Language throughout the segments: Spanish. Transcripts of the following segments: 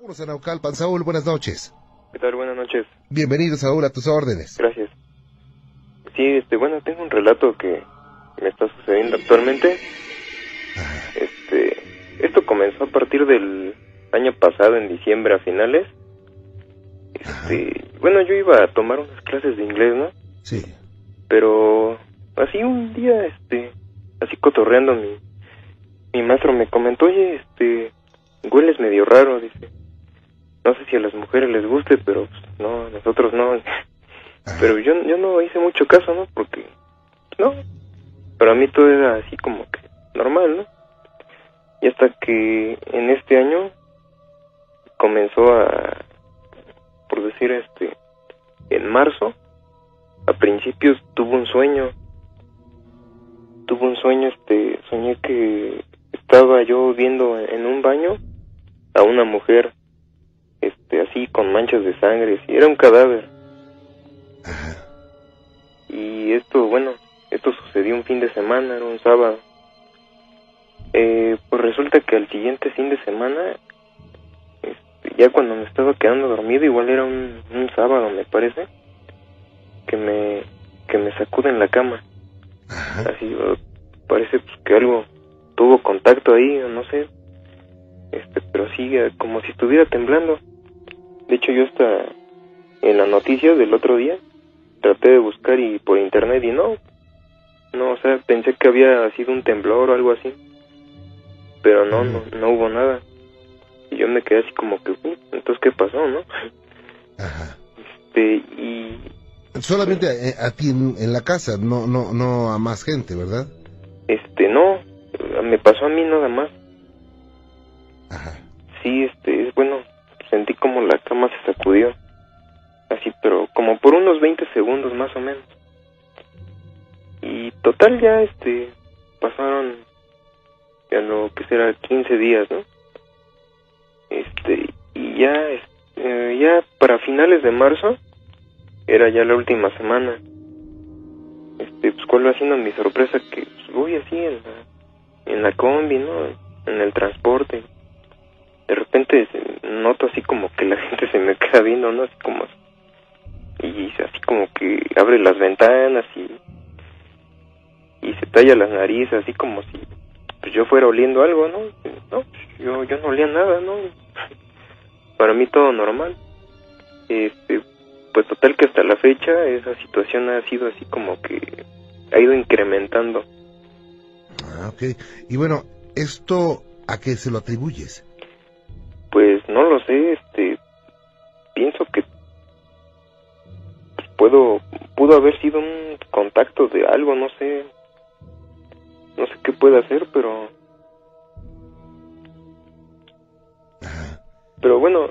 Vámonos a Naucalpan. Saúl, buenas noches. ¿Qué tal? Buenas noches. Bienvenido, Saúl, a tus órdenes. Gracias. Sí, este, bueno, tengo un relato que me está sucediendo actualmente. Este, esto comenzó a partir del año pasado, en diciembre a finales. Este, bueno, yo iba a tomar unas clases de inglés, ¿no? Sí. Pero así un día, este, así cotorreando, mi, mi maestro me comentó, oye, este, hueles medio raro, dice. No sé si a las mujeres les guste, pero pues, no, a nosotros no. Pero yo, yo no hice mucho caso, ¿no? Porque, no. Pero a mí todo era así como que normal, ¿no? Y hasta que en este año comenzó a, por decir, este, en marzo, a principios tuvo un sueño. Tuvo un sueño, este, soñé que estaba yo viendo en un baño a una mujer, este, así con manchas de sangre, y era un cadáver. Y esto, bueno, esto sucedió un fin de semana, era un sábado. Eh, pues resulta que al siguiente fin de semana, este, ya cuando me estaba quedando dormido, igual era un, un sábado, me parece, que me, que me sacuden la cama. Así, parece pues, que algo tuvo contacto ahí, no sé, este, pero sí, eh, como si estuviera temblando. De hecho, yo hasta en las noticias del otro día traté de buscar y por internet y no, no, o sea, pensé que había sido un temblor o algo así, pero no, no, no hubo nada. Y yo me quedé así como que, "Uh, entonces, ¿qué pasó, no? Este, y Solamente a, a ti en, en la casa, no, no, no a más gente, ¿verdad? este, no, me pasó a mí nada más. Sí, este, es bueno, sentí como la cama se sacudió. Así, pero como por unos 20 segundos más o menos. Y total ya, este, pasaron ya lo que será 15 días, ¿no? Este, y ya, este, ya para finales de marzo, era ya la última semana. Este, pues cuál va siendo mi sorpresa que voy así en la, en la combi, ¿no? En el transporte. De repente noto así como que la gente se me queda viendo, ¿no? Así como y así como que abre las ventanas y y se talla las narices así como si pues yo fuera oliendo algo, ¿no? No, yo yo no olía nada, ¿no? Para mí todo normal. Este, pues total que hasta la fecha esa situación ha sido así como que ha ido incrementando. Ah, ok. Y bueno, ¿esto a qué se lo atribuyes? No lo sé, este pienso que puedo pudo haber sido un contacto de algo, no sé. No sé qué puede hacer, pero Pero bueno,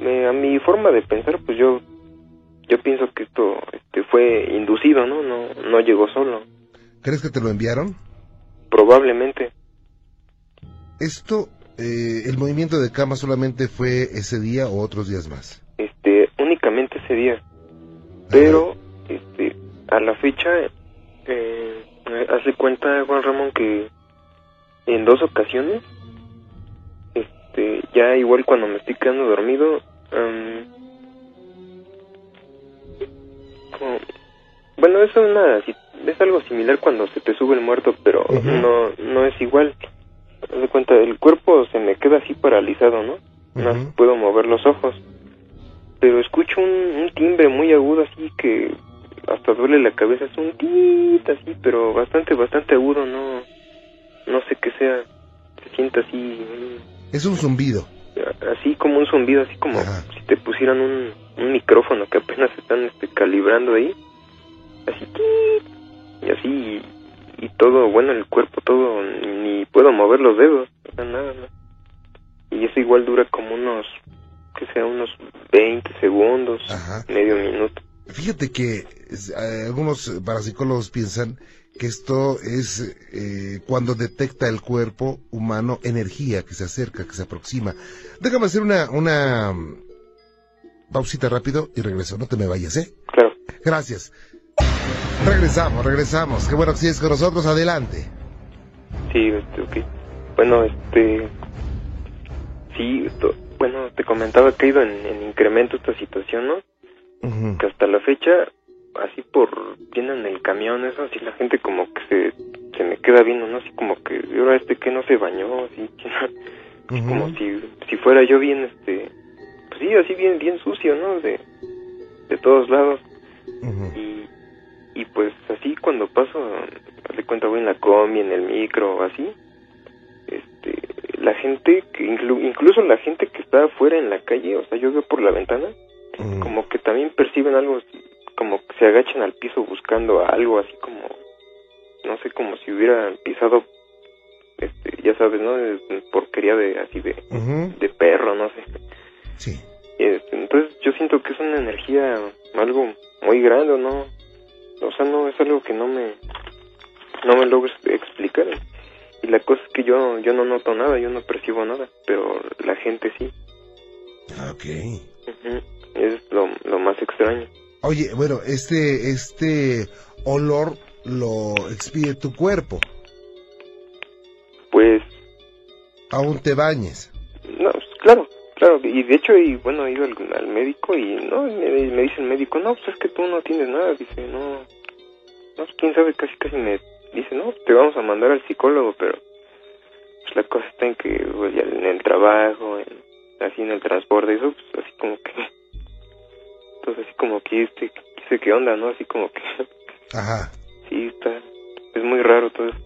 me- a mi forma de pensar, pues yo yo pienso que esto este, fue inducido, ¿no? No no llegó solo, ¿Crees que te lo enviaron? probablemente. ¿Esto, eh, el movimiento de cama solamente fue ese día o otros días más? este únicamente ese día. Pero este a la fecha eh, hace cuenta Juan Ramón que en dos ocasiones este ya igual cuando me estoy quedando dormido am, como- bueno es una es algo similar cuando se te sube el muerto pero no no es igual haz de cuenta el cuerpo se me queda así paralizado no no puedo mover los ojos. Pero escucho un, un timbre muy agudo así que hasta duele la cabeza es un tit así pero bastante bastante agudo no no sé qué sea. Se siente así Es un zumbido. así como un zumbido así como si te pusieran un, un micrófono que apenas están este, calibrando ahí. Así tit, y así y, todo bueno el cuerpo todo ni puedo mover los dedos o sea, nada no. y eso igual dura como unos que sea unos 20 segundos medio minuto Fíjate que eh, algunos parapsicólogos piensan que esto es eh, cuando detecta el cuerpo humano energía que se acerca, que se aproxima. Déjame hacer una, una mm, pausita rápido y regreso. No te me vayas, ¿eh? Claro. Gracias. Regresamos, regresamos. Qué bueno que sigues con nosotros. Adelante. Sí, este, ok. Bueno, este... sí, bueno, te comentaba que ha ido en, en incremento esta situación, ¿no? Que hasta la fecha, así por vienen el camión, eso, así la gente como que se, se me queda viendo, ¿no? Así como que, "¿Y ahora este que no se bañó, así, Ujú. como si, si fuera yo bien, este, pues sí, así bien, bien sucio, ¿no? De, de todos lados. Ujú. Y, y pues así cuando paso, de cuenta voy en la combi, en el micro o así, este, la gente, que inclu- incluso la gente que está afuera en la calle, o sea, yo veo por la ventana, Ujú. como que también perciben algo, como que se agachan al piso buscando algo, así como, no sé, como si hubieran pisado, este, ya sabes, ¿no? Porquería de, así de, de perro, no sé. Sí. Este, Entonces yo siento que es una energía, algo muy grande, ¿no? O sea, no es algo que no me, no me logro ex- explicar. Y la cosa es que yo, yo no noto nada, yo no percibo nada, pero la gente sí. Ok. Ujú. Es lo, lo más extraño. Oye, bueno, este, este olor lo expide tu cuerpo. Pues, Aún te bañes. Y de hecho, y bueno, he ido al, al médico y no, me, me dice el médico, no, pues es que tú no tienes nada. Dice, no, no, pues, quién sabe, casi casi me dice, no, te vamos a mandar al psicólogo, pero pues la cosa está en que pues, en el trabajo, en, así en el transporte, eso, pues así como que, pues así como que este, qué qué onda, ¿no? Así como que, Ajá. sí, está, es muy raro todo eso.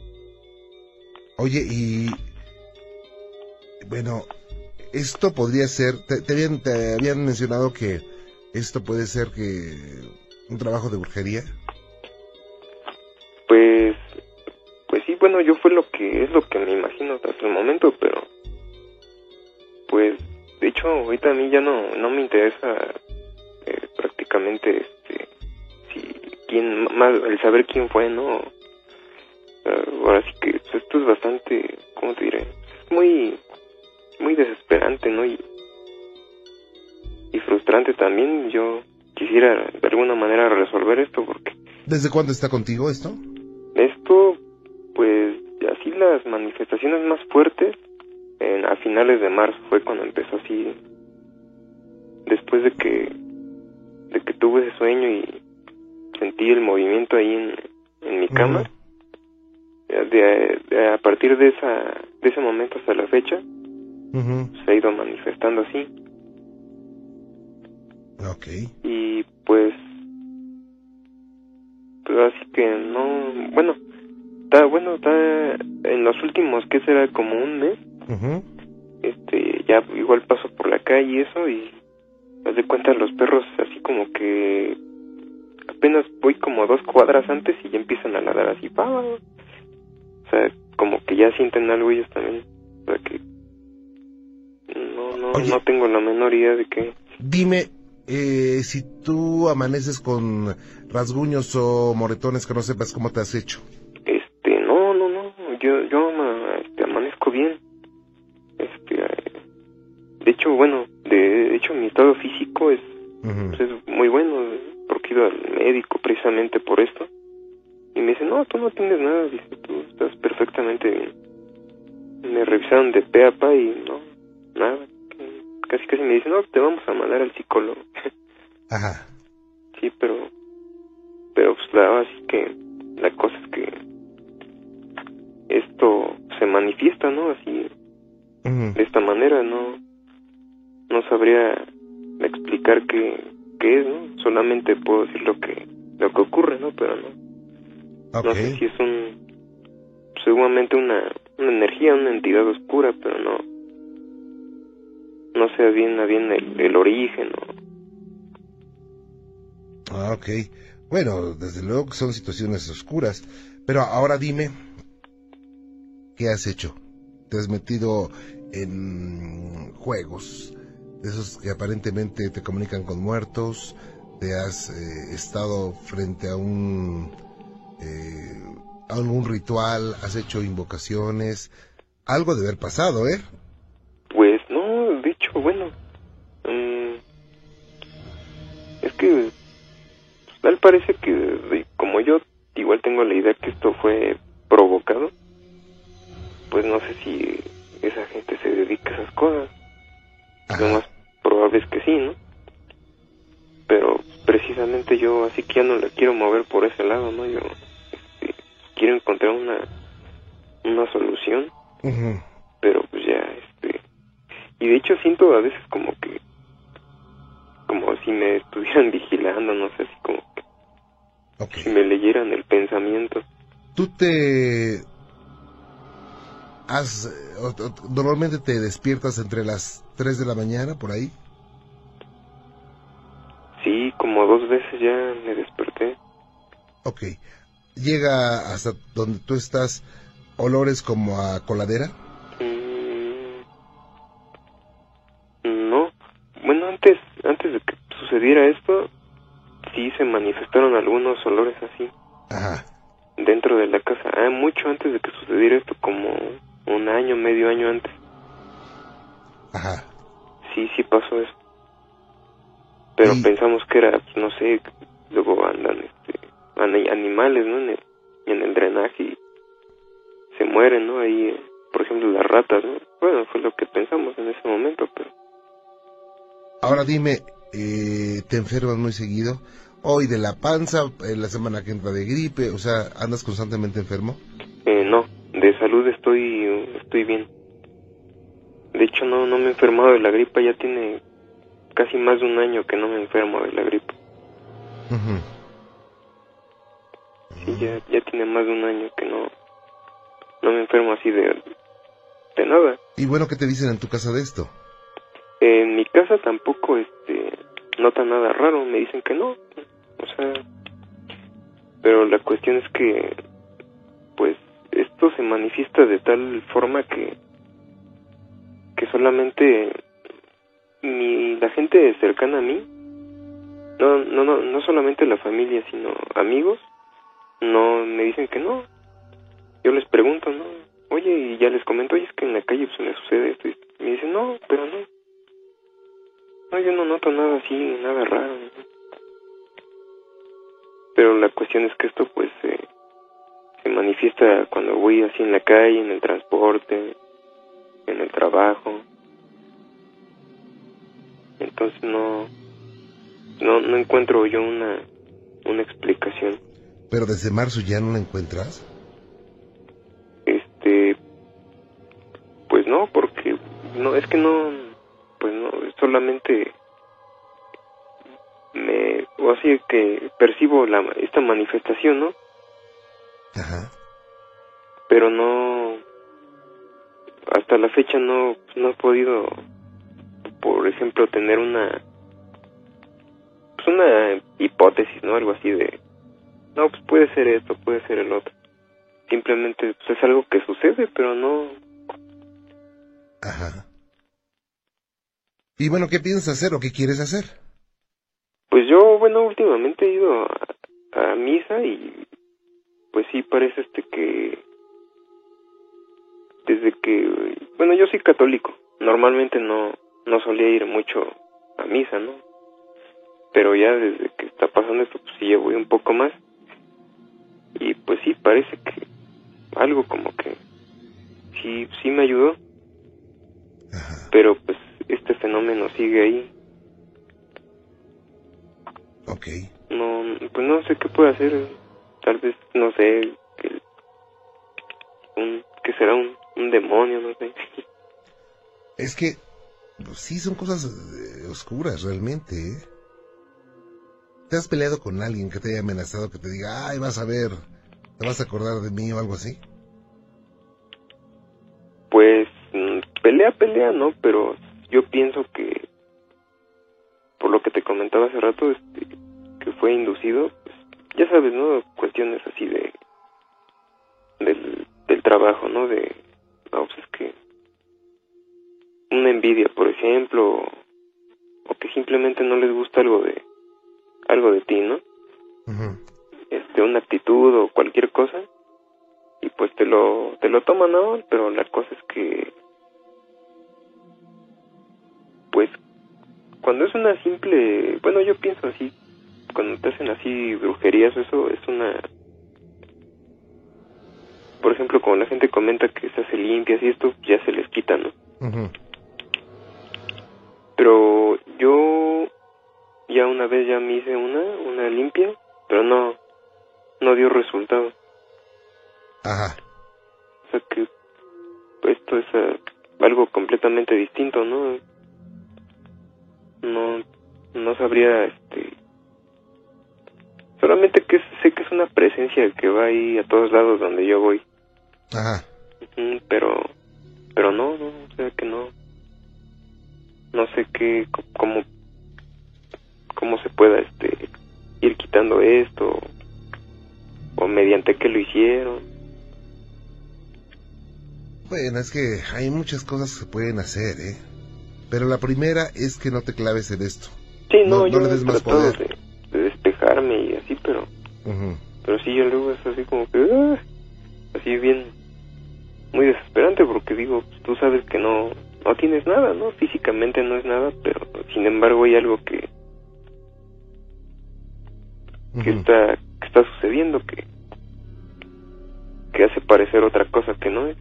Oye, y bueno, esto podría ser, te, habían, te habían mencionado que esto puede ser que un trabajo de brujería. Pues, pues sí, bueno, yo fue lo que es lo que me imagino hasta el momento, pero pues, de hecho, ahorita a mí ya no, no me interesa eh, prácticamente, este, si quién el saber quién fue, no. Eh, ahora sí que esto es bastante, ¿cómo te diré? Es muy, muy desesperante, ¿no? Y, y frustrante también. Yo quisiera de alguna manera resolver esto porque ¿Desde cuándo está contigo esto? esto, pues, así las manifestaciones más fuertes, en, a finales de marzo fue cuando empezó así, después de que, de que tuve ese sueño y sentí el movimiento ahí en, en mi cama, de- a partir de esa, de ese momento hasta la fecha, Se ha ido manifestando así, Ok. y pues, pues así que no, bueno, está, bueno, está en los últimos, que será como un mes, este ya igual paso por la calle y eso y haz de cuenta los perros así como que apenas voy como dos cuadras antes y ya empiezan a ladrar así pa o sea como que ya sienten algo ellos también o sea que no no Oye. no tengo la menor idea de que Dime, eh, si tú amaneces con rasguños o moretones que no sepas cómo te has hecho. este no no no yo yo este, amanezco bien. Este eh, de hecho bueno de, de hecho mi estado físico es pues es muy bueno porque he ido al médico precisamente por esto. Y me dice no tú no tienes nada dice tú estás perfectamente bien me revisaron de pe a pa y dice no te vamos a mandar al psicólogo Ajá. sí pero pero pues la así que la cosa es que esto se manifiesta no así de esta manera no no sabría explicar qué, qué es no solamente puedo decir lo que lo que ocurre no pero no. Ok. no sé si es un seguramente una, una energía una entidad oscura pero no no sé bien bien el, el origen Ah, ok. Bueno, desde luego que son situaciones oscuras. Pero ahora dime, ¿qué has hecho? ¿Te has metido en juegos? Esos que aparentemente te comunican con muertos. ¿Te has eh, estado frente a un... eh, algún ritual? ¿Has hecho invocaciones? Algo de haber pasado, ¿eh? Tal parece que como yo igual tengo la idea que esto fue provocado, pues no sé si esa gente se dedica a esas cosas. Lo más probable es que sí, ¿no? Pero precisamente yo así que ya no la quiero mover por ese lado, ¿no? Yo este, quiero encontrar una, una solución, pero pues ya, este... Y de hecho siento a veces como que... Como si me estuvieran vigilando, no sé, así como que... Si me leyeran el pensamiento. ¿Tú te has, normalmente te despiertas entre las 3 de la mañana, por ahí? Sí, como dos veces ya me desperté. Ok. ¿Llega hasta donde tú estás olores como a coladera? Mm, no. Bueno, antes, antes de que sucediera esto, se manifestaron algunos olores así. Ajá. Dentro de la casa. Ah, mucho antes de que sucediera esto, como un año, medio año antes. Ajá. Sí, sí pasó eso. Pero pensamos que era, pues, no sé, luego andan este, animales, ¿no? En el, en el drenaje y se mueren, ¿no? Ahí, por ejemplo, las ratas, ¿no? Bueno, fue lo que pensamos en ese momento, pero... Ahora dime, eh, ¿te enfermas muy seguido? Hoy de la panza, en la semana que entra de gripe, o sea, ¿andas constantemente enfermo? Eh, no, de salud estoy estoy bien. De hecho no no me he enfermado de la gripa, ya tiene casi más de un año que no me enfermo de la gripa. Sí, ya, ya tiene más de un año que no no me enfermo así de de nada. Y bueno, ¿qué te dicen en tu casa de esto? En mi casa tampoco este nota nada raro, me dicen que no. O sea, pero la cuestión es que pues esto se manifiesta de tal forma que que solamente mi la gente cercana a mí no no no no solamente la familia sino amigos no me dicen que no. Yo les pregunto no oye y ya les comento oye es que en la calle pues me sucede esto y me dicen no pero no no yo no noto nada así nada raro pero la cuestión es que esto pues eh, se manifiesta cuando voy así en la calle, en el transporte, en el trabajo. Entonces no, no, no encuentro yo una, una explicación. ¿Pero desde marzo ya no la encuentras? Este, pues no, porque no, es que no, pues no, solamente me, o así que percibo la, esta manifestación, ¿no? Ajá. Pero no, hasta la fecha no, no he podido, por ejemplo, tener una, pues una hipótesis, ¿no? Algo así de, no, pues puede ser esto, puede ser el otro. Simplemente pues, es algo que sucede, pero no. Ajá. Y bueno, ¿qué piensas hacer o qué quieres hacer? Pues yo, bueno, últimamente he ido a misa y pues sí parece este que desde que bueno yo soy católico normalmente no no solía ir mucho a misa no pero ya desde que está pasando esto pues sí ya voy un poco más. Y pues sí parece que algo como que sí sí me ayudó. Pero pues este fenómeno sigue ahí Ok. no pues no sé qué puedo hacer tal vez, no sé, que, un, que será un, un demonio, no sé. Es que, pues, sí, son cosas eh, oscuras realmente, ¿eh? ¿Te has peleado con alguien que te haya amenazado, que te diga, ay, vas a ver, te vas a acordar de mí o algo así? Pues, mm, pelea, pelea, ¿no? Pero yo pienso que, por lo que te comentaba hace rato, este, que fue inducido, ya sabes, ¿no? Cuestiones así de del, del trabajo, ¿no? De, no, pues es que una envidia, por ejemplo, o que simplemente no les gusta algo de algo de ti, ¿no? Este, una actitud o cualquier cosa y pues te lo te lo toman, ¿no? Pero la cosa es que cuando es una simple, bueno, yo pienso así, cuando te hacen así brujerías, eso es una... Por ejemplo, como la gente comenta que se hace limpias y esto, ya se les quita, ¿no? una vez ya me hice una, una limpia, pero no, no dio resultado. Ajá. O sea que esto es ah, algo completamente distinto, ¿no? No, no sabría, este, solamente que sé que es una presencia que va ahí a todos lados donde yo voy. Ajá. Pero, pero no, no, o sea que no, no sé qué, cómo, cómo se pueda, este, ir quitando esto, o mediante qué lo hicieron. Bueno, es que hay muchas cosas que se pueden hacer, ¿eh? Pero la primera es que no te claves en esto. Sí, No- no, no yo le des más poder. de, de despejarme y así, pero, pero sí, yo luego es así como que, ah, así bien, muy desesperante porque digo, tú sabes que no, no tienes nada, ¿no? Físicamente no es nada, pero sin embargo hay algo que, que está, que está sucediendo que, que hace parecer otra cosa que no es.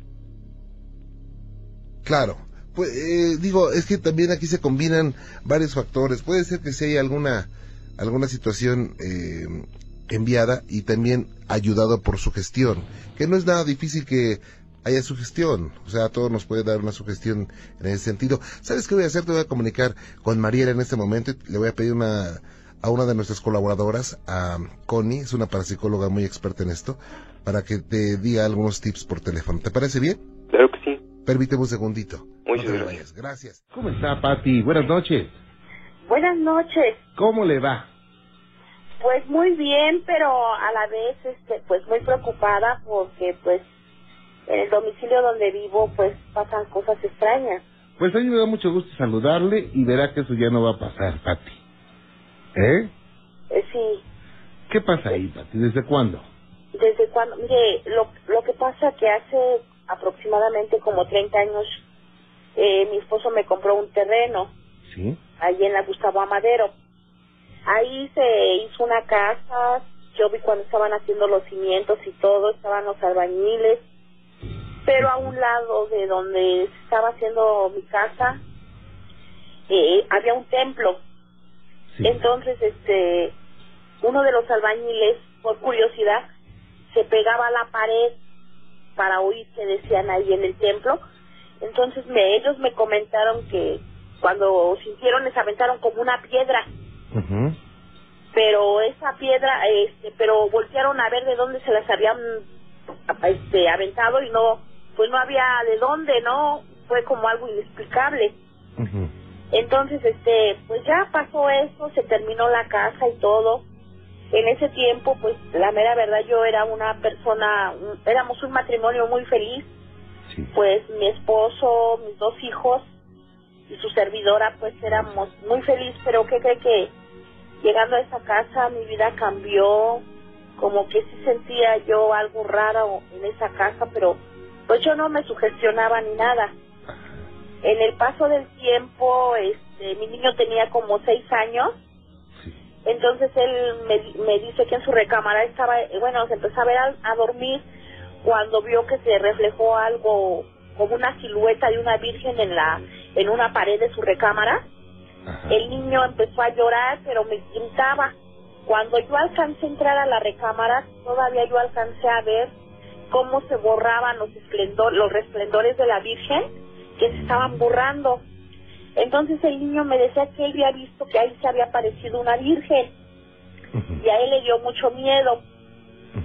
Claro. Pues, eh, digo, es que también aquí se combinan varios factores. Puede ser que si hay alguna, alguna situación eh, enviada y también ayudado por sugestión, que no es nada difícil que haya sugestión. O sea, a todos nos puede dar una sugestión en ese sentido. ¿Sabes qué voy a hacer? Te voy a comunicar con Mariela en este momento. y Le voy a pedir una, a una de nuestras colaboradoras, a Connie, es una parapsicóloga muy experta en esto, para que te diga algunos tips por teléfono. ¿Te parece bien? Permíteme un segundito. Muchas no gracias. ¿Cómo está, Pati? Buenas noches. Buenas noches. ¿Cómo le va? Pues muy bien, pero a la vez, este, pues muy preocupada porque, pues, en el domicilio donde vivo, pues pasan cosas extrañas. Pues a mí me da mucho gusto saludarle y verá que eso ya no va a pasar, Pati. ¿Eh? Eh, sí, ¿Qué pasa ahí, Pati? ¿Desde cuándo? desde cuando, mire, lo, lo que pasa que hace aproximadamente como 30 años, eh, mi esposo me compró un terreno ¿Sí? ahí en la Gustavo Amadero. Ahí se hizo una casa, yo vi cuando estaban haciendo los cimientos y todo, estaban los albañiles, pero a un lado de donde estaba haciendo mi casa eh, había un templo. Sí. Entonces, este, uno de los albañiles, por curiosidad, se pegaba a la pared para oír qué decían ahí en el templo. Entonces me, ellos me comentaron que cuando sintieron les aventaron como una piedra, Ujú. pero esa piedra, este, pero voltearon a ver de dónde se las habían este, aventado y no, pues no había de dónde, ¿no? Fue como algo inexplicable. Ujú. Entonces, este, pues ya pasó eso, se terminó la casa y todo. En ese tiempo, pues la mera verdad, yo era una persona, un- éramos un matrimonio muy feliz. Sí. Pues mi esposo, mis dos hijos y su servidora, pues éramos muy felices. Pero ¿qué cree que llegando a esa casa mi vida cambió? Como que sí sentía yo algo raro en esa casa, pero pues yo no me sugestionaba ni nada. En el paso del tiempo, este, mi niño tenía como seis años. Entonces él me, me dice que en su recámara estaba, bueno, se empezó a ver a, a dormir cuando vio que se reflejó algo como una silueta de una virgen en la en una pared de su recámara. Ajá. El niño empezó a llorar, pero me gritaba. Cuando yo alcancé a entrar a la recámara, todavía yo alcancé a ver cómo se borraban los, esplendor, los resplendores de la Virgen que se estaban borrando. Entonces el niño me decía que él había visto que ahí se había aparecido una Virgen y a él le dio mucho miedo.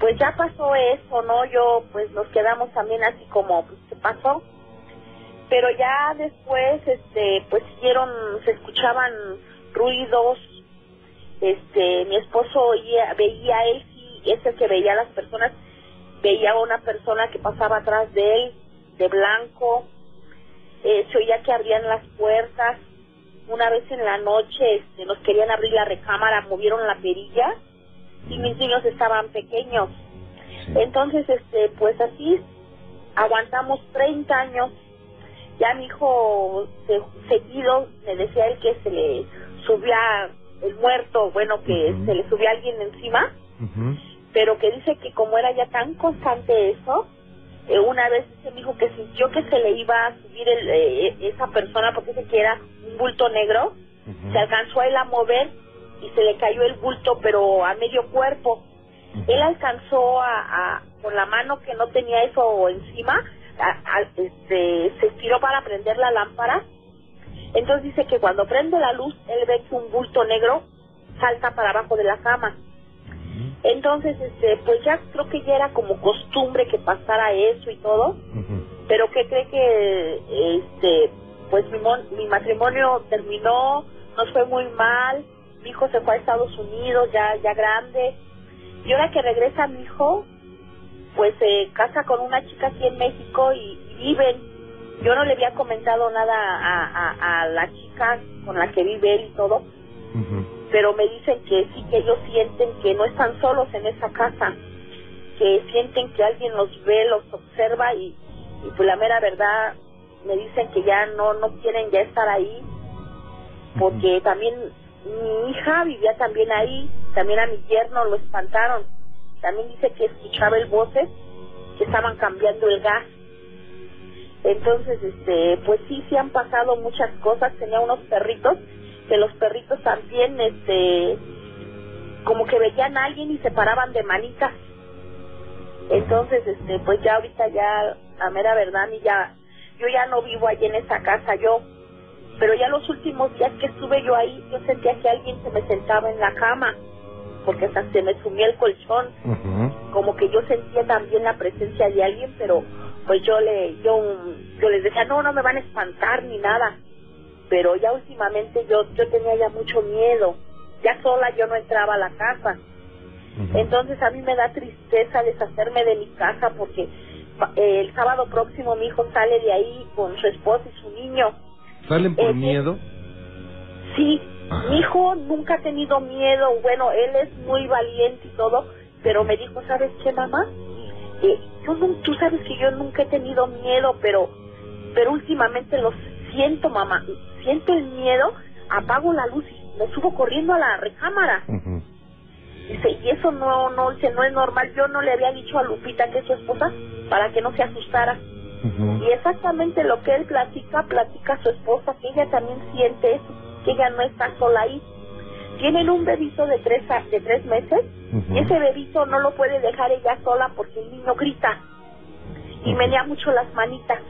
Pues ya pasó eso, ¿no? Yo, pues nos quedamos también así como, pues, ¿qué pasó? Pero ya después, este, pues siguieron, se escuchaban ruidos, este, mi esposo oía, veía, él sí, es el que veía a las personas, veía a una persona que pasaba atrás de él, de blanco, eh, se oía que abrían las puertas, una vez en la noche este, nos querían abrir la recámara, movieron la perilla y mis niños estaban pequeños. Sí. Entonces, este, pues así aguantamos 30 años. Ya mi hijo se- seguido me decía él que se le subía el muerto, bueno, que se le subía alguien encima, pero que dice que como era ya tan constante eso, eh, una vez se me dijo que sintió que se le iba a subir el, eh, esa persona porque dice que era un bulto negro, se alcanzó a él a mover y se le cayó el bulto, pero a medio cuerpo. Él alcanzó a, a con la mano que no tenía eso encima, a- a- este, se estiró para prender la lámpara. Entonces dice que cuando prende la luz, él ve que un bulto negro salta para abajo de la cama. Entonces, este, pues ya creo que ya era como costumbre que pasara eso y todo pero que cree que este pues mi, mon- mi matrimonio terminó nos fue muy mal mi hijo se fue a Estados Unidos ya ya grande y ahora que regresa mi hijo pues se casa con una chica aquí en México y, y viven yo no le había comentado nada a, a, a la chica con la que vive él y todo. Ujú. Pero me dicen que sí que ellos sienten que no están solos en esa casa que sienten que alguien los ve, los observa y, y pues la mera verdad me dicen que ya no no quieren ya estar ahí porque también mi hija vivía también ahí, también a mi yerno lo espantaron, también dice que escuchaba el voces que estaban cambiando el gas. Entonces, este, pues sí, sí han pasado muchas cosas. Tenía unos perritos que los perritos también, este, como que veían a alguien y se paraban de manitas. Entonces, este, pues ya ahorita ya, a mera verdad, mí ya, yo ya no vivo allí en esa casa, yo, pero ya los últimos días que estuve yo ahí, yo sentía que alguien se me sentaba en la cama, porque hasta se me sumía el colchón, como que yo sentía también la presencia de alguien, pero pues yo le, yo, yo les decía, no, no me van a espantar ni nada, pero ya últimamente yo, yo tenía ya mucho miedo, ya sola yo no entraba a la casa, entonces a mí me da tristeza deshacerme de mi casa porque eh, el sábado próximo mi hijo sale de ahí con su esposa y su niño. ¿Salen por Eh, miedo? Sí, Ajá. mi hijo nunca ha tenido miedo, bueno, él es muy valiente y todo, pero me dijo, ¿sabes qué, mamá? Eh, yo no, tú sabes que yo nunca he tenido miedo, pero, pero últimamente lo siento, mamá, siento el miedo, apago la luz y me subo corriendo a la recámara. Dice, y eso no, no, dice, no es normal. Yo no le había dicho a Lupita que es su esposa para que no se asustara. Y exactamente lo que él platica, platica a su esposa, que ella también siente eso, que ella no está sola ahí. Tienen un bebito de tres, de tres meses y ese bebito no lo puede dejar ella sola porque el niño grita y menea mucho las manitas.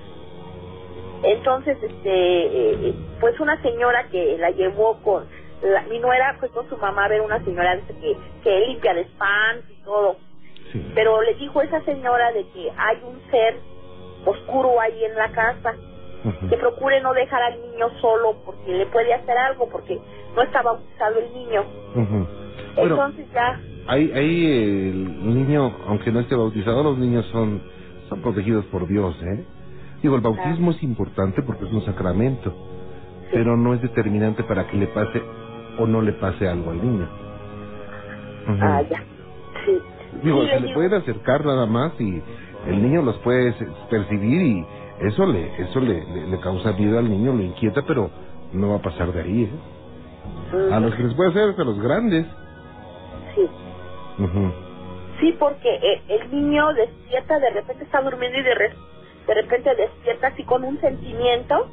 Entonces, este, eh, pues una señora que la llevó con, la, mi nuera fue con su mamá a ver una señora que, que limpia de spam y todo. Sí. Pero le dijo esa señora de que hay un ser oscuro ahí en la casa, que procure no dejar al niño solo porque le puede hacer algo, porque no está bautizado el niño. Entonces ya, Ahí, ahí el niño, aunque no esté bautizado, los niños son, son protegidos por Dios, ¿eh? Digo, el bautismo es importante porque es un sacramento, pero no es determinante para que le pase o no le pase algo al niño. Ah, ya. Sí. Digo, Sí, se le digo- pueden acercar nada más y el niño los puede percibir y eso le eso le, le, le causa miedo al niño, lo inquieta, pero no va a pasar de ahí. ¿eh? A los que les puede hacer es a los grandes. Sí. Sí, porque eh, el niño despierta, de repente está durmiendo y de, re- de repente despierta así con un sentimiento.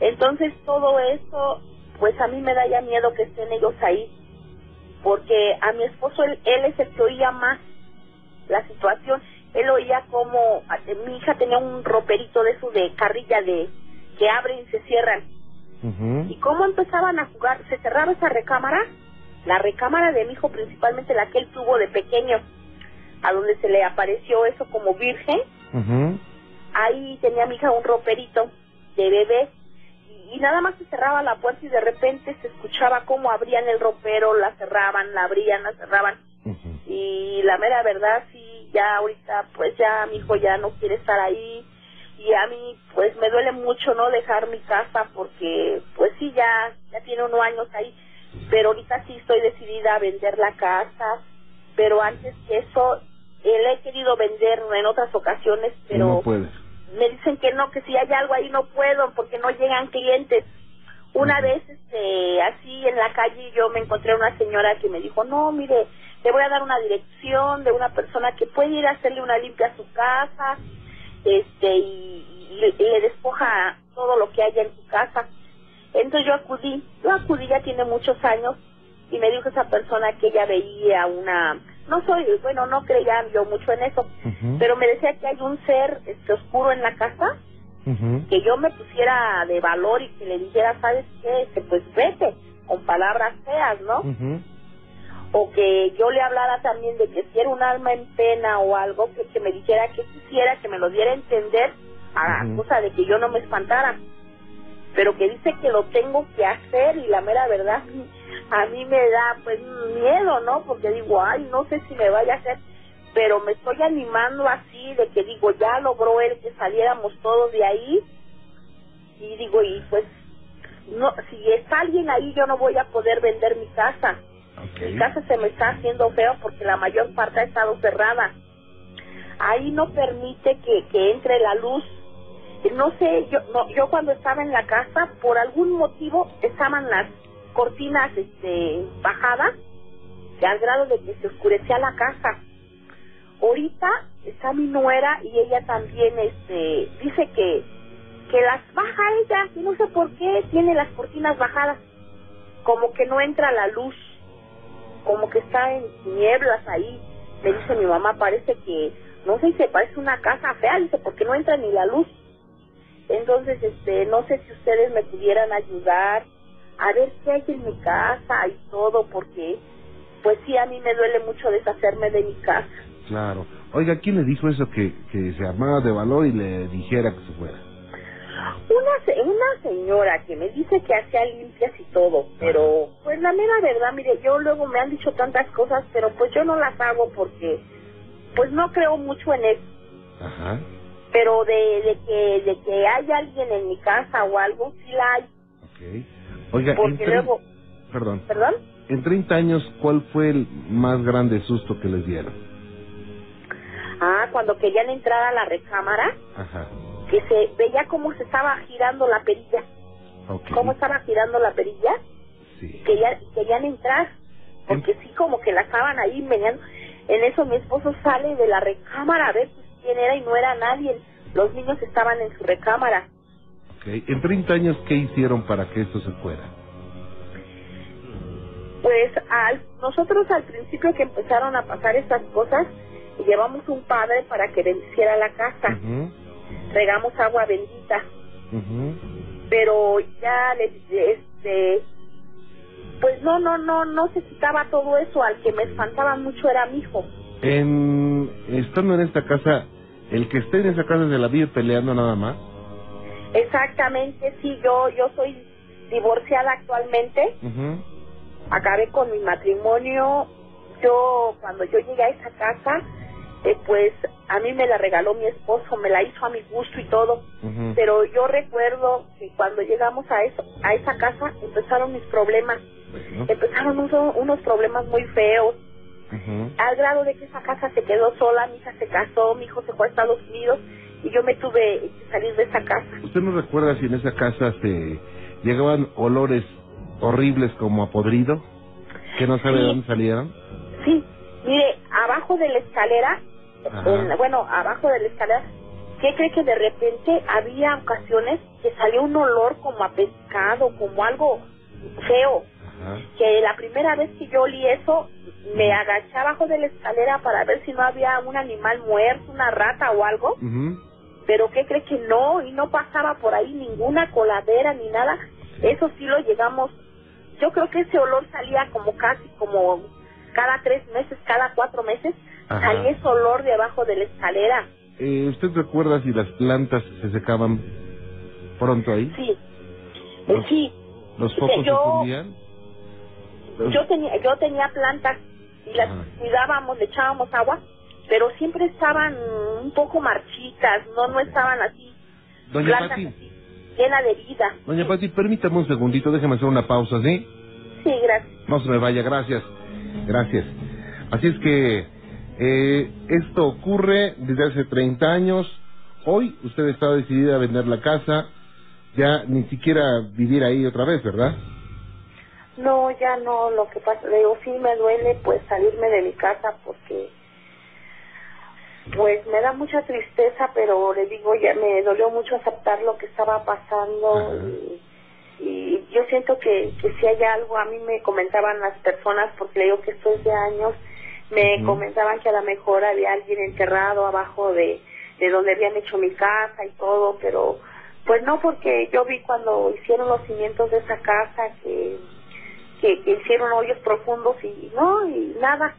Entonces todo eso, pues a mí me da ya miedo que estén ellos ahí. Porque a mi esposo, él, él es el que oía más la situación. Él oía como a- mi hija tenía un roperito de eso de carrilla de que abren y se cierran. ¿Y cómo empezaban a jugar? Se cerraba esa recámara, la recámara de mi hijo, principalmente la que él tuvo de pequeño, a donde se le apareció eso como virgen. Ujú. Ahí tenía mi hija un roperito de bebé y, y nada más se cerraba la puerta y de repente se escuchaba cómo abrían el ropero, la cerraban, la abrían, la cerraban. Y la mera verdad, sí, ya ahorita, pues ya mi hijo ya no quiere estar ahí. Y a mí, pues me duele mucho no dejar mi casa porque, pues sí, ya, ya tiene unos años ahí. Pero ahorita sí estoy decidida a vender la casa. Pero antes que eso, eh, la he querido vender en otras ocasiones, pero no puedes. me dicen que no, que si hay algo ahí no puedo porque no llegan clientes. Una vez, este, así en la calle yo me encontré una señora que me dijo, no, mire, le voy a dar una dirección de una persona que puede ir a hacerle una limpia a su casa, este, y, y le- y le despoja todo lo que haya en su casa. Entonces yo acudí, yo acudí ya tiene muchos años y me dijo esa persona que ella veía una no soy bueno no creía yo mucho en eso pero me decía que hay un ser este, oscuro en la casa que yo me pusiera de valor y que le dijera sabes qué Este, pues vete con palabras feas no o que yo le hablara también de que si era un alma en pena o algo que, que me dijera que quisiera que me lo diera a entender a cosa de que yo no me espantara pero que dice que lo tengo que hacer y la mera verdad a mí me da pues miedo no porque digo ay no sé si me vaya a hacer pero me estoy animando así de que digo ya logró él que saliéramos todos de ahí y digo y pues no si está alguien ahí yo no voy a poder vender mi casa mi casa se me está haciendo feo porque la mayor parte ha estado cerrada. Ahí no permite que, que entre la luz. No sé, yo, no, yo cuando estaba en la casa, por algún motivo estaban las cortinas este, bajadas, al grado de que se oscurecía la casa. Ahorita está mi nuera y ella también este, dice que, que las baja ella, y no sé por qué tiene las cortinas bajadas, como que no entra la luz como que está en nieblas ahí. Me dice mi mamá, parece que, no sé, se parece una casa fea, dice, porque no entra ni la luz. Entonces, este, no sé si ustedes me pudieran ayudar a ver qué hay en mi casa y todo, porque, pues sí, a mí me duele mucho deshacerme de mi casa. Claro. Oiga, ¿quién le dijo eso que, que se armara de valor y le dijera que se fuera? Una, una señora que me dice que hacía limpias y todo, pero pues la mera verdad, mire, yo luego me han dicho tantas cosas, pero pues yo no las hago porque pues no creo mucho en eso. Ajá. Pero de, de que de que hay alguien en mi casa o algo sí la hay Ok. Oiga, en porque tre- luego Perdón. perdón En 30 años, ¿cuál fue el más grande susto que les dieron? ah cuando querían entrar a la recámara Ajá. que se veía cómo se estaba girando la perilla Ok. cómo estaba girando la perilla Sí. querían querían entrar porque sí como que la estaban ahí venían en eso mi esposo sale de la recámara a ver pues, quién era y no era nadie los niños estaban en su recámara Ok. En 30 años, ¿qué hicieron para que esto se fuera? Pues al, nosotros al principio que empezaron a pasar estas cosas, llevamos un padre para que bendiciera la casa, Ujú. regamos agua bendita, Ujú. pero ya les, este, pues no, no, no, no se quitaba todo eso, al que me espantaba mucho era mi hijo. En, estando en esta casa, el que esté en esa casa se la vive peleando nada más. Exactamente, sí, yo, yo soy divorciada actualmente, acabé con mi matrimonio, yo cuando yo llegué a esa casa, eh, pues a mí me la regaló mi esposo, me la hizo a mi gusto y todo, pero yo recuerdo que cuando llegamos a eso, a esa casa empezaron mis problemas, Bueno. empezaron unos, unos problemas muy feos, Al grado de que esa casa se quedó sola, mi hija se casó, mi hijo se fue a Estados Unidos y yo me tuve que salir de esa casa. ¿Usted no recuerda si en esa casa se llegaban olores horribles como a podrido? Que no sabe de dónde salieron. Sí, mire, abajo de la escalera, en- bueno, abajo de la escalera, ¿qué cree que de repente había ocasiones que salió un olor como a pescado, como algo feo? Ajá. Que la primera vez que yo olí eso, me agaché abajo de la escalera para ver si no había un animal muerto, una rata o algo, Ujú. pero ¿qué cree que no? Y no pasaba por ahí ninguna coladera ni nada. Eso sí lo llegamos, yo creo que ese olor salía como casi como cada tres meses, cada cuatro meses, Ajá. salía ese olor de abajo de la escalera. Eh, ¿Usted recuerda si las plantas se secaban pronto ahí? Sí, Los- sí. ¿Los focos se yo- fundían? Los- Yo tenía, yo tenía plantas y las Ajá. cuidábamos, le echábamos agua, pero siempre estaban un poco marchitas, no, no estaban así, Doña Pati, así, llena de vida. Doña Pati, permítame un segundito, déjeme hacer una pausa, ¿sí? Sí, gracias. No se me vaya, gracias. Gracias. Así es que eh, esto ocurre desde hace 30 años. Hoy usted está decidida a vender la casa, ya ni siquiera vivir ahí otra vez, ¿verdad? No, ya no, lo que pasa, le digo, sí me duele pues salirme de mi casa porque pues me da mucha tristeza, pero le digo, ya me dolió mucho aceptar lo que estaba pasando y, y yo siento que, que si hay algo, a mí me comentaban las personas, porque le digo que estoy de años, me comentaban que a lo mejor había alguien enterrado abajo de, de donde habían hecho mi casa y todo, pero pues no, porque yo vi cuando hicieron los cimientos de esa casa que, que, que hicieron hoyos profundos y no, y nada.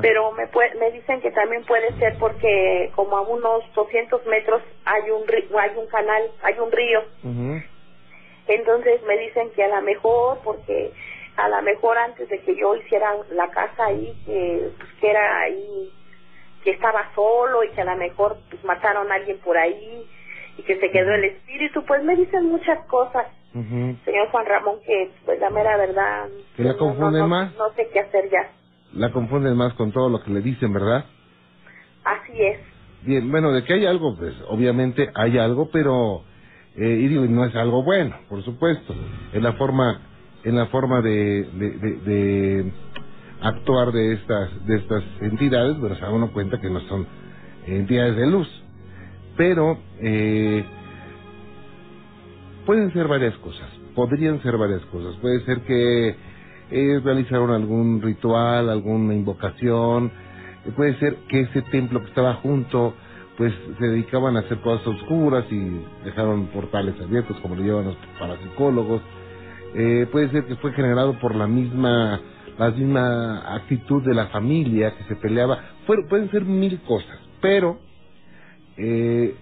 Pero me, me dicen que también puede ser porque como a unos 200 metros hay un, hay un canal, hay un río. Entonces me dicen que a lo mejor, porque a lo mejor antes de que yo hiciera la casa ahí, que, pues, que era ahí, que estaba solo y que a lo mejor pues, mataron a alguien por ahí y que se quedó el espíritu, pues me dicen muchas cosas. Señor Juan Ramón, que pues la mera verdad... ¿Que la confunden más? No sé qué hacer ya. La confunden más con todo lo que le dicen, ¿verdad? Así es. Bien, bueno, de que hay algo, pues obviamente hay algo, pero eh, y digo, no es algo bueno, por supuesto, en la forma, en la forma de, de, actuar de estas, de estas entidades, pero se da uno cuenta que no son entidades de luz, pero eh, pueden ser varias cosas, podrían ser varias cosas, puede ser que eh, realizaron algún ritual, alguna invocación, puede ser que ese templo que estaba junto pues se dedicaban a hacer cosas oscuras y dejaron portales abiertos como lo llevan los parapsicólogos. Eh, puede ser que fue generado por la misma la misma actitud de la familia que se peleaba. pueden ser mil cosas, pero eh,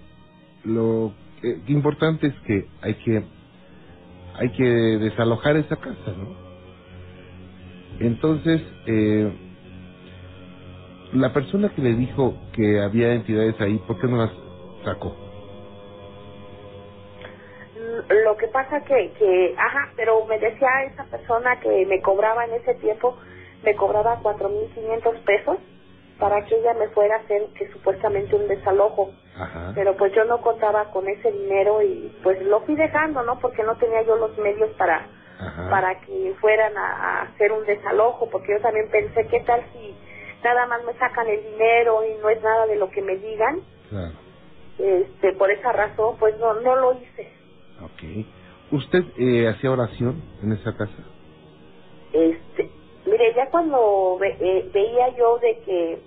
lo importante es que hay que hay que desalojar esa casa, ¿no? Entonces, eh, la persona que le dijo que había entidades ahí, ¿por qué no las sacó? Lo que pasa que, que, ajá, pero me decía esa persona que me cobraba en ese tiempo, me cobraba 4.500 pesos para que ella me fuera a hacer que supuestamente un desalojo. Ajá. Pero pues yo no contaba con ese dinero y pues lo fui dejando, ¿no? Porque no tenía yo los medios para para que fueran a, a, hacer un desalojo, porque yo también pensé, ¿qué tal si nada más me sacan el dinero y no es nada de lo que me digan. Este, por esa razón, pues no, no lo hice. Ok. ¿Usted eh, hacía oración en esa casa? Este, mire, ya cuando eh, veía yo de que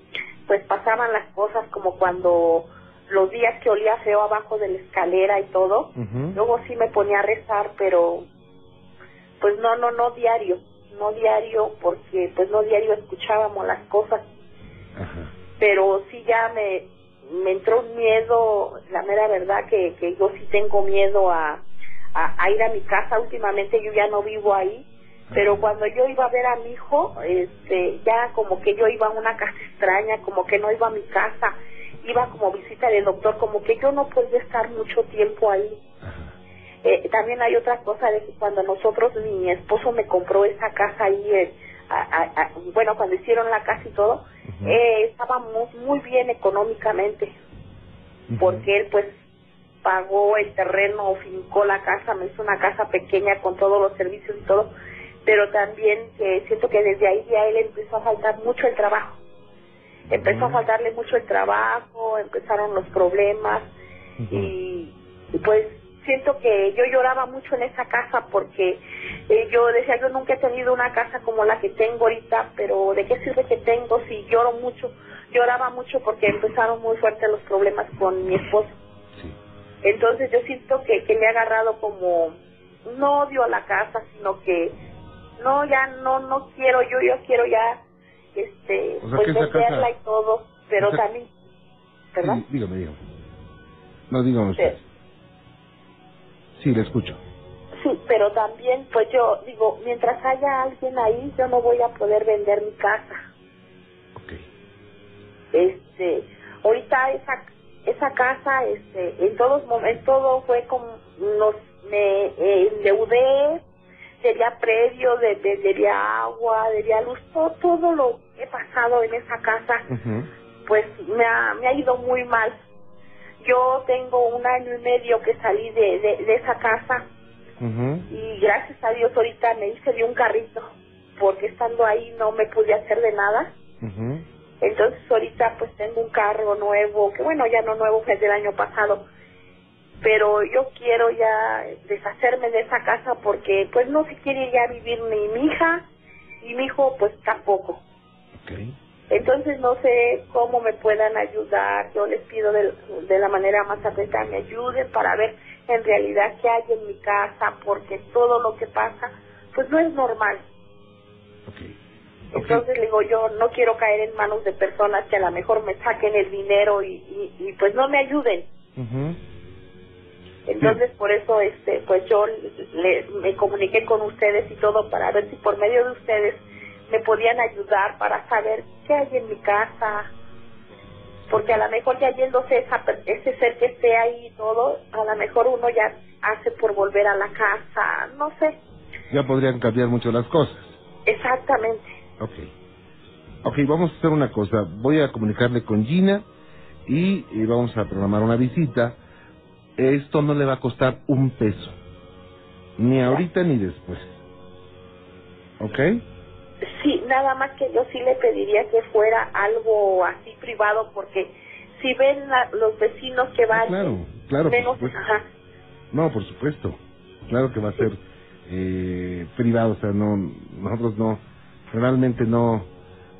pues pasaban las cosas como cuando los días que olía feo abajo de la escalera y todo, luego sí me ponía a rezar, pero pues no, no, no diario no diario porque pues no diario escuchábamos las cosas. Pero sí ya me me entró un miedo la mera verdad que, que yo sí tengo miedo a, a, ir a mi casa. Últimamente yo ya no vivo ahí pero cuando yo iba a ver a mi hijo este ya como que yo iba a una casa extraña como que no iba a mi casa iba como visita del doctor como que yo no podía estar mucho tiempo ahí. Eh, también hay otra cosa de que cuando nosotros, mi esposo me compró esa casa ahí, eh, bueno, cuando hicieron la casa y todo, eh, estábamos muy bien económicamente, porque él pues pagó el terreno, fincó la casa, me hizo una casa pequeña con todos los servicios y todo, pero también que siento que desde ahí a él empezó a faltar mucho el trabajo. Empezó a faltarle mucho el trabajo, empezaron los problemas y pues siento que yo lloraba mucho en esa casa porque eh, yo decía, yo nunca he tenido una casa como la que tengo ahorita, pero ¿de qué sirve que tengo si lloro mucho? Lloraba mucho porque empezaron muy fuertes los problemas con mi esposo. Entonces yo siento que, que me ha agarrado como, no odio a la casa, sino que no, ya no, no quiero, yo, yo quiero ya, este, pues venderla y todo, pero también, ¿verdad? dígame, dígame. No, dígame usted. Sí, le escucho. Sí, pero también, pues yo digo, mientras haya alguien ahí, yo no voy a poder vender mi casa. Ok. Este, ahorita esa esa casa, este, en todos momentos, todo fue como, nos, me eh, endeudé, debía predio, de, debía agua, debía luz, todo, todo lo que he pasado en esa casa, pues me ha, me ha ido muy mal. Yo tengo un año y medio que salí de, de, esa casa y gracias a Dios ahorita me hice de un carrito porque estando ahí no me pude hacer de nada. Entonces ahorita pues tengo un carro nuevo, que bueno, ya no nuevo, fue del año pasado. Pero yo quiero ya deshacerme de esa casa porque pues no se quiere ya vivir ni mi hija y mi hijo pues tampoco. Okay. Entonces no sé cómo me puedan ayudar, yo les pido de, de la manera más atenta me ayuden para ver en realidad qué hay en mi casa porque todo lo que pasa pues no es normal. Okay. Entonces le digo, yo no quiero caer en manos de personas que a lo mejor me saquen el dinero y, y, y pues no me ayuden. Ujú. Entonces por eso este pues yo le, me comuniqué con ustedes y todo para ver si por medio de ustedes me podían ayudar para saber qué hay en mi casa. Porque a lo mejor ya yéndose esa, ese ser que esté ahí y todo, a lo mejor uno ya hace por volver a la casa, no sé, Ya podrían cambiar mucho las cosas. exactamente. Ok. Ok, vamos a hacer una cosa. Voy a comunicarle con Gina y, y vamos a programar una visita. Esto no le va a costar un peso. Ni ahorita ni después. ¿Ok? Sí, nada más que yo sí le pediría que fuera algo así privado porque si ven la- los vecinos que van Ah, claro, claro, por menos, ajá, No, por supuesto. Claro que va a ser eh, privado. O sea, no, nosotros no, realmente no,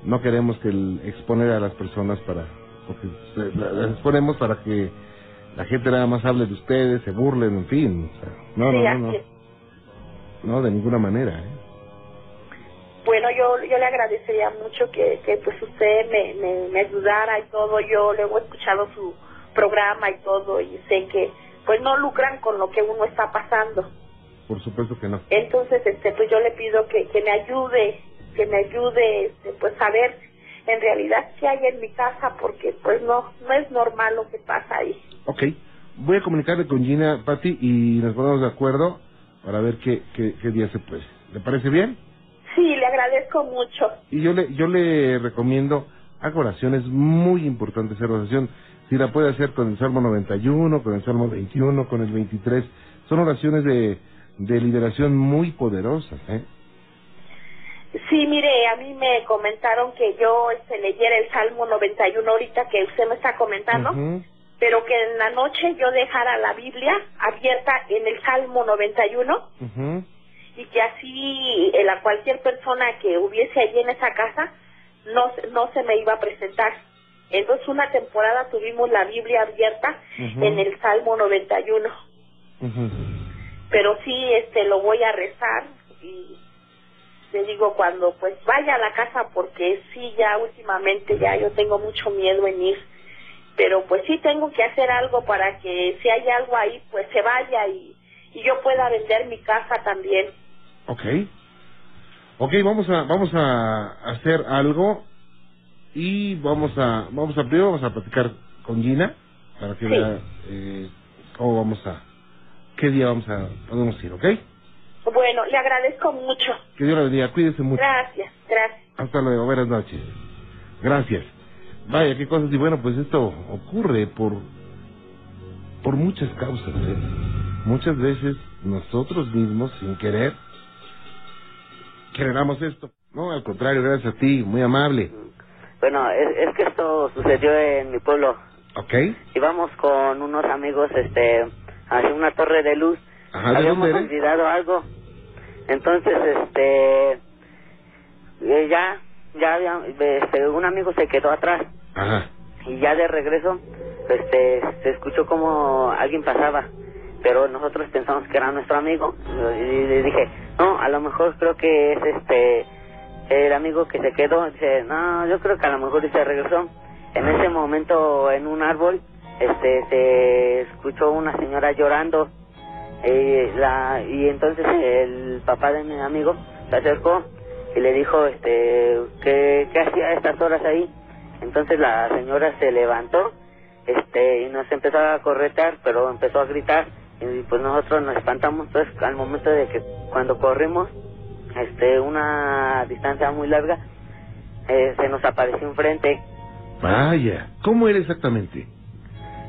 no queremos que el exponer a las personas para, porque las exponemos para que la gente nada más hable de ustedes, se burlen, en fin. o sea, no, no, no, no, de ninguna manera. ¿eh? Bueno, yo, yo le agradecería mucho que, que pues usted me, me, me ayudara y todo. Yo luego he escuchado su programa y todo y sé que pues no lucran con lo que uno está pasando. Por supuesto que no. Entonces, este, pues yo le pido que, que me ayude, que me ayude, este, pues saber en realidad qué hay en mi casa porque pues no, no es normal lo que pasa ahí. Ok, voy a comunicarle con Gina, Patti, y nos ponemos de acuerdo para ver qué, qué, qué día se puede. ¿Le parece bien? Sí, le agradezco mucho. Y yo le, yo le recomiendo, haga oraciones, muy importante esa oración. Si la puede hacer con el Salmo 91, con el Salmo 21, con el 23, son oraciones de, de liberación muy poderosas, ¿eh? Sí, mire, a mí me comentaron que yo este, leyera el Salmo 91 ahorita que usted me está comentando, pero que en la noche yo dejara la Biblia abierta en el Salmo 91 Ujú. y que así eh, la cualquier persona que hubiese allí en esa casa no, se- no se me iba a presentar. Entonces una temporada tuvimos la Biblia abierta en el Salmo 91, Ujú. pero sí este lo voy a rezar y te digo cuando pues vaya a la casa porque sí ya últimamente ya yo tengo mucho miedo en ir pero pues sí tengo que hacer algo para que si hay algo ahí pues se vaya y, y yo pueda vender mi casa también Ok. Ok, vamos a, vamos a hacer algo y vamos a, vamos a, primero vamos a platicar con Gina para que Sí. vea eh, cómo vamos a, qué día vamos a, podemos ir, ¿ok? Bueno le agradezco mucho Que Dios la bendiga, cuídese mucho. gracias gracias Hasta luego, buenas noches. Gracias. Vaya, qué cosas. Y bueno, pues esto ocurre por, por muchas causas. ¿eh? Muchas veces nosotros mismos, sin querer, generamos esto. No, al contrario, gracias a ti, muy amable. Bueno, es, es que esto sucedió en mi pueblo. ¿Ok? Íbamos con unos amigos este, hacia una torre de luz. Ajá, ¿de Habíamos olvidado algo. Entonces, este, eh, ya, ya había, este, un amigo se quedó atrás. Ajá. y ya de regreso, este, se escuchó como alguien pasaba, pero nosotros pensamos que era nuestro amigo. Y le dije, no, a lo mejor creo que es este, el amigo que se quedó, dice, no, yo creo que a lo mejor y se regresó. En ese momento, en un árbol, este, se escuchó una señora llorando eh, la, y entonces el papá de mi amigo se acercó y le dijo, este, ¿qué, qué hacía a estas horas ahí? Entonces la señora se levantó, este, y nos empezó a corretear, pero empezó a gritar, y pues nosotros nos espantamos, entonces al momento de que cuando corrimos, este, una distancia muy larga, eh, se nos apareció enfrente, Vaya, ¿cómo era exactamente?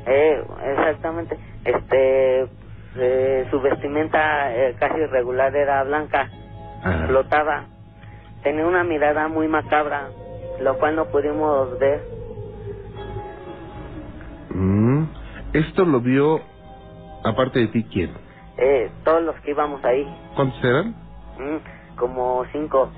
eh, exactamente, este, eh, su vestimenta eh, casi irregular era blanca, Ajá. flotaba, tenía una mirada muy macabra, lo cual no pudimos ver. Mm, Esto lo vio Aparte de ti, ¿quién? Eh, todos los que íbamos ahí, ¿Cuántos eran? mm, como cinco.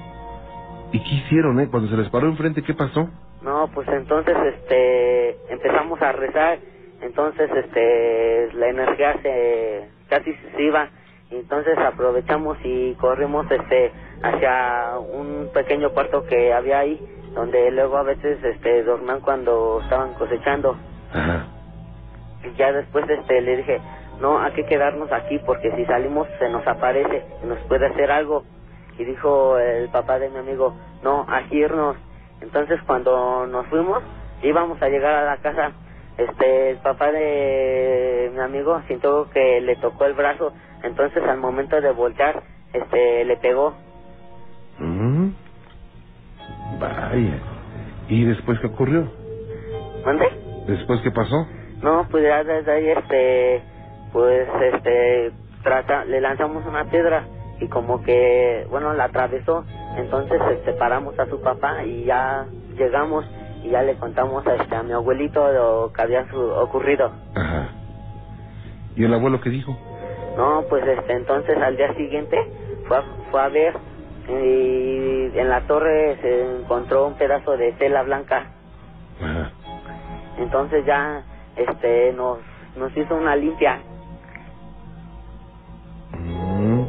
¿Y qué hicieron, eh? Cuando se les paró enfrente, ¿qué pasó? No, pues entonces este empezamos a rezar, entonces este la energía se casi se iba, entonces aprovechamos y corrimos este hacia un pequeño cuarto que había ahí, donde luego a veces este dormían cuando estaban cosechando. Ajá. Y ya después este le dije, "No, hay que quedarnos aquí porque si salimos se nos aparece y nos puede hacer algo." Y dijo el papá de mi amigo, "No, aquí irnos." Entonces cuando nos fuimos, íbamos a llegar a la casa, este, el papá de mi amigo sintió que le tocó el brazo, entonces al momento de voltear, este, le pegó. Mm. Vaya. ¿Y después qué ocurrió? ¿Mande? ¿Después qué pasó? No, pues ya desde ahí, este, pues, este, trata, le lanzamos una piedra y como que, bueno, la atravesó, entonces, este, paramos a su papá y ya llegamos y ya le contamos a, este, a mi abuelito lo que había su- ocurrido. Ajá. ¿Y el abuelo qué dijo? No, pues, este, entonces al día siguiente fue a, fue a ver y en la torre se encontró un pedazo de tela blanca. Ajá. Entonces ya, este, nos, nos hizo una limpia. Mm.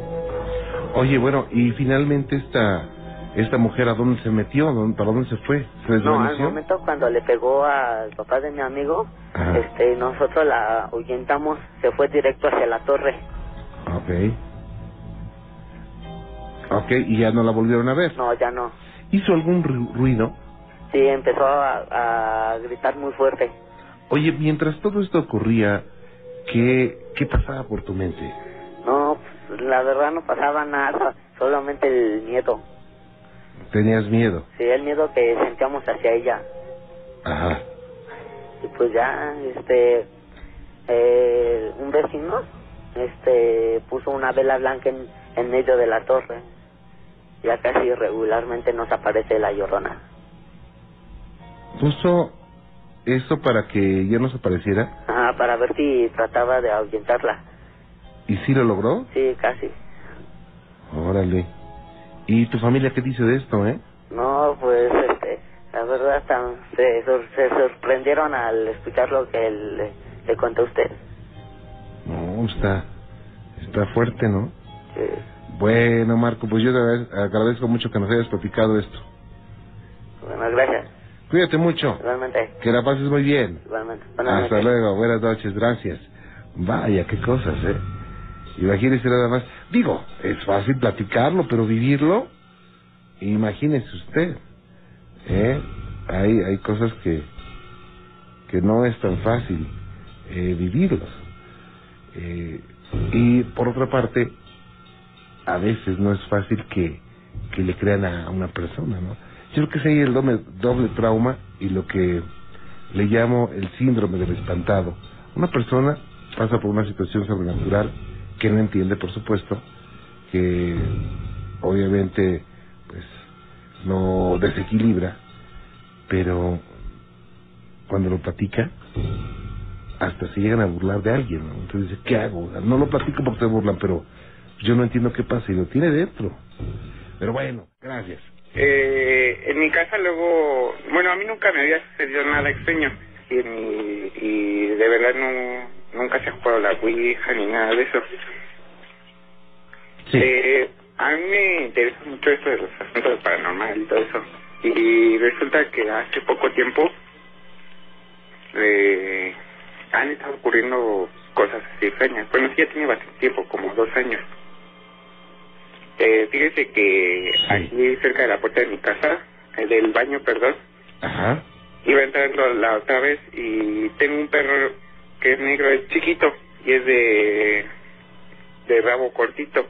Oye, bueno, y finalmente esta esta mujer a dónde se metió, ¿Dónde- para dónde se fue, se No, al momento cuando le pegó al papá de mi amigo, Ajá. este, nosotros la ahuyentamos, se fue directo hacia la torre. Ok. Ok, y ya no la volvieron a ver. No, ya no. ¿Hizo algún ru- ruido? Sí, empezó a, a gritar muy fuerte. Oye, mientras todo esto ocurría, ¿qué, qué pasaba por tu mente? No, pues, la verdad no pasaba nada, solamente el miedo. ¿Tenías miedo? Sí, el miedo que sentíamos hacia ella. Ajá. Y pues ya, este, eh, un vecino, este, puso una vela blanca en, en medio de la torre. Ya casi regularmente nos aparece la llorona. ¿Puso eso para que ya no se apareciera? Ah, para ver si trataba de ahuyentarla. ¿Y sí lo logró? Sí, casi. Órale. ¿Y tu familia qué dice de esto, eh? No, pues, este, la verdad, tan- se, se sorprendieron al escuchar lo que le, le contó a usted. No, está, está fuerte, ¿no? Sí. Bueno, Marco, pues yo te agra- agradezco mucho que nos hayas platicado esto. Bueno, gracias. Cuídate mucho. Igualmente, Que la pases muy bien. igualmente. Buenas Hasta noches. luego. Buenas noches. Gracias. Vaya, qué cosas, ¿eh? Imagínese nada más. Digo, es fácil platicarlo, pero vivirlo, imagínese usted. ¿Eh? Hay, hay cosas que, que no es tan fácil eh, vivirlos. Eh, y por otra parte, a veces no es fácil que, que le crean a una persona, ¿no? Yo creo que es ahí el doble, doble trauma y lo que le llamo el síndrome del espantado. Una persona pasa por una situación sobrenatural que no entiende, por supuesto, que obviamente pues lo desequilibra, pero cuando lo platica, hasta se llegan a burlar de alguien, ¿no? Entonces dice, ¿qué hago? No lo platico porque se burlan, pero yo no entiendo qué pasa y lo tiene dentro. Pero bueno, gracias. Eh, en mi casa luego, bueno, a mí nunca me había sucedido nada extraño y de verdad no, nunca se ha jugado la Ouija ni nada de eso. Sí. Eh, a mí me interesa mucho esto de los asuntos paranormales y todo eso. Y resulta que hace poco tiempo eh, han estado ocurriendo cosas así extrañas. Bueno, sí, ya tiene bastante tiempo, como dos años. Eh, fíjese que aquí cerca de la puerta de mi casa, eh, del baño, perdón, Ajá. iba entrando la otra vez y tengo un perro que es negro, es chiquito y es de, de rabo cortito.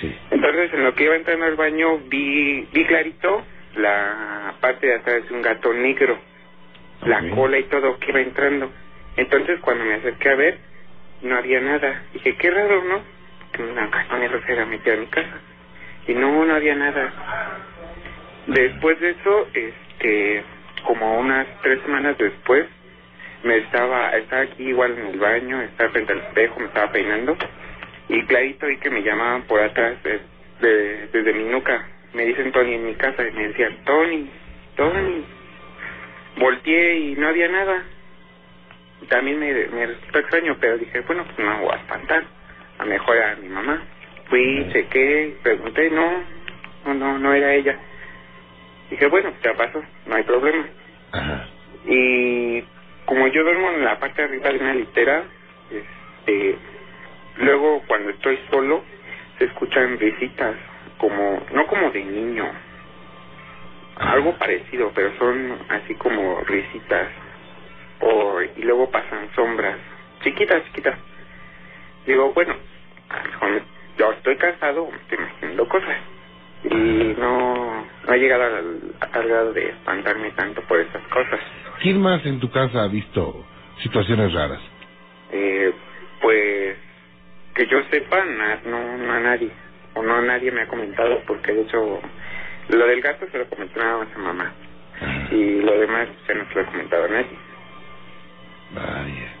Sí. Entonces en lo que iba entrando al baño vi, vi clarito la parte de atrás de un gato negro, la cola y todo que iba entrando. Entonces cuando me acerqué a ver, no había nada. Dije, qué raro, ¿no? Que un gato negro se había metido a mi casa. Y no, no había nada. Después de eso, este, como unas tres semanas después, me estaba, estaba aquí igual en el baño, estaba frente al espejo, me estaba peinando y clarito vi que me llamaban por atrás de, de- desde mi nuca. Me dicen Tony en mi casa y me decían, Tony, Tony. Volteé y no había nada. También me, me resultó extraño, pero dije, bueno, pues no me voy a espantar. A mejor era mi mamá. Fui, chequé, pregunté, no, no, no, no era ella. Dije, bueno, ya pasó, no hay problema. Ajá. Y como yo duermo en la parte de arriba de una litera, este, luego cuando estoy solo se escuchan risitas, como, no como de niño, algo parecido, pero son así como risitas, o, y luego pasan sombras, chiquitas, chiquitas. Digo, bueno, yo estoy cansado, estoy imaginando cosas. Y no, no he llegado al, al grado de espantarme tanto por esas cosas. ¿Quién más en tu casa ha visto situaciones raras? Eh, pues que yo sepa, na- no, no a nadie. O no a nadie me ha comentado, porque de hecho, lo del gato se lo comentó nada más a mamá. Y lo demás ya no se lo he comentado a nadie. Vaya.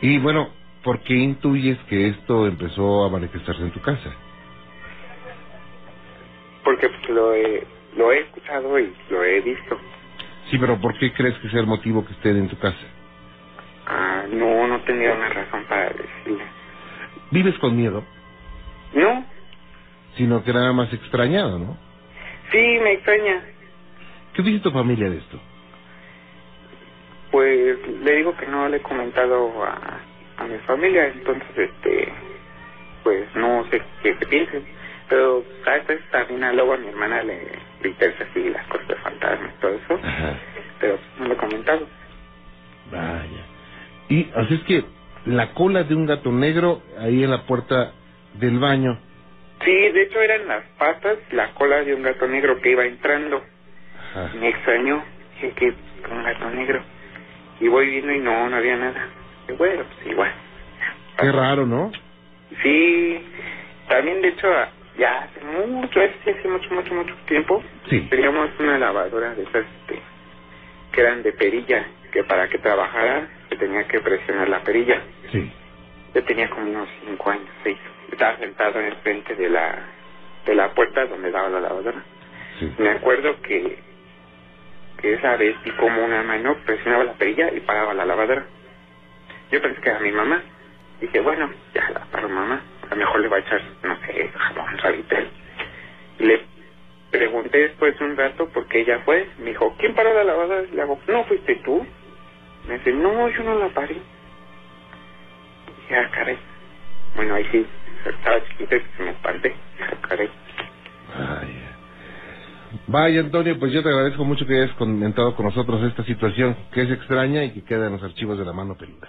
Y bueno, ¿por qué intuyes que esto empezó a manifestarse en tu casa? Porque lo, he, lo he escuchado y lo he visto. Sí, pero ¿por qué crees que sea el motivo que estén en tu casa? Ah, no, no tenía una razón para decirle. Vives con miedo, No, sino que nada más extrañado, ¿no? sí, me extraña. ¿Qué dice tu familia de esto? Pues le digo que no le he comentado a, a mi familia, entonces, este, pues no sé qué, qué piensen. Pero a veces también a luego a mi hermana le, le interesa así las cosas de fantasmas y todo eso, Ajá. pero no le he comentado. Vaya. Y así es que la cola de un gato negro ahí en la puerta del baño. Sí, de hecho eran las patas, la cola de un gato negro que iba entrando. Ajá. Me extrañó, dije que un gato negro. Y voy viendo y no, no había nada. Y bueno, pues igual. Qué raro, ¿no? Sí, también de hecho ya hace mucho, hace hace mucho, mucho, mucho tiempo, Sí. teníamos una lavadora de esas este, que eran de perilla, que para que trabajara se tenía que presionar la perilla. Sí. Yo tenía como unos cinco años, seis. Estaba sentado en el frente de la, de la puerta donde daba la lavadora. Sí. Me acuerdo que, que esa vez vi como una mano presionaba la perilla y paraba la lavadora. Yo pensé que era mi mamá. Dije, bueno, ya la paro mamá. A lo mejor le va a echar, no sé, jabón, suavitel. Y le pregunté después de un rato porque ella fue. Me dijo, ¿quién paró la lavadora? Y le hago, ¿no fuiste tú? Me dice, no, yo no la paré. Dije, ah, caray. Bueno, ahí sí, estaba chiquita y me espanté. Ah, caray. Vaya. Vaya, Antonio, pues yo te agradezco mucho que hayas comentado con nosotros esta situación que es extraña y que queda en los archivos de la mano peluda.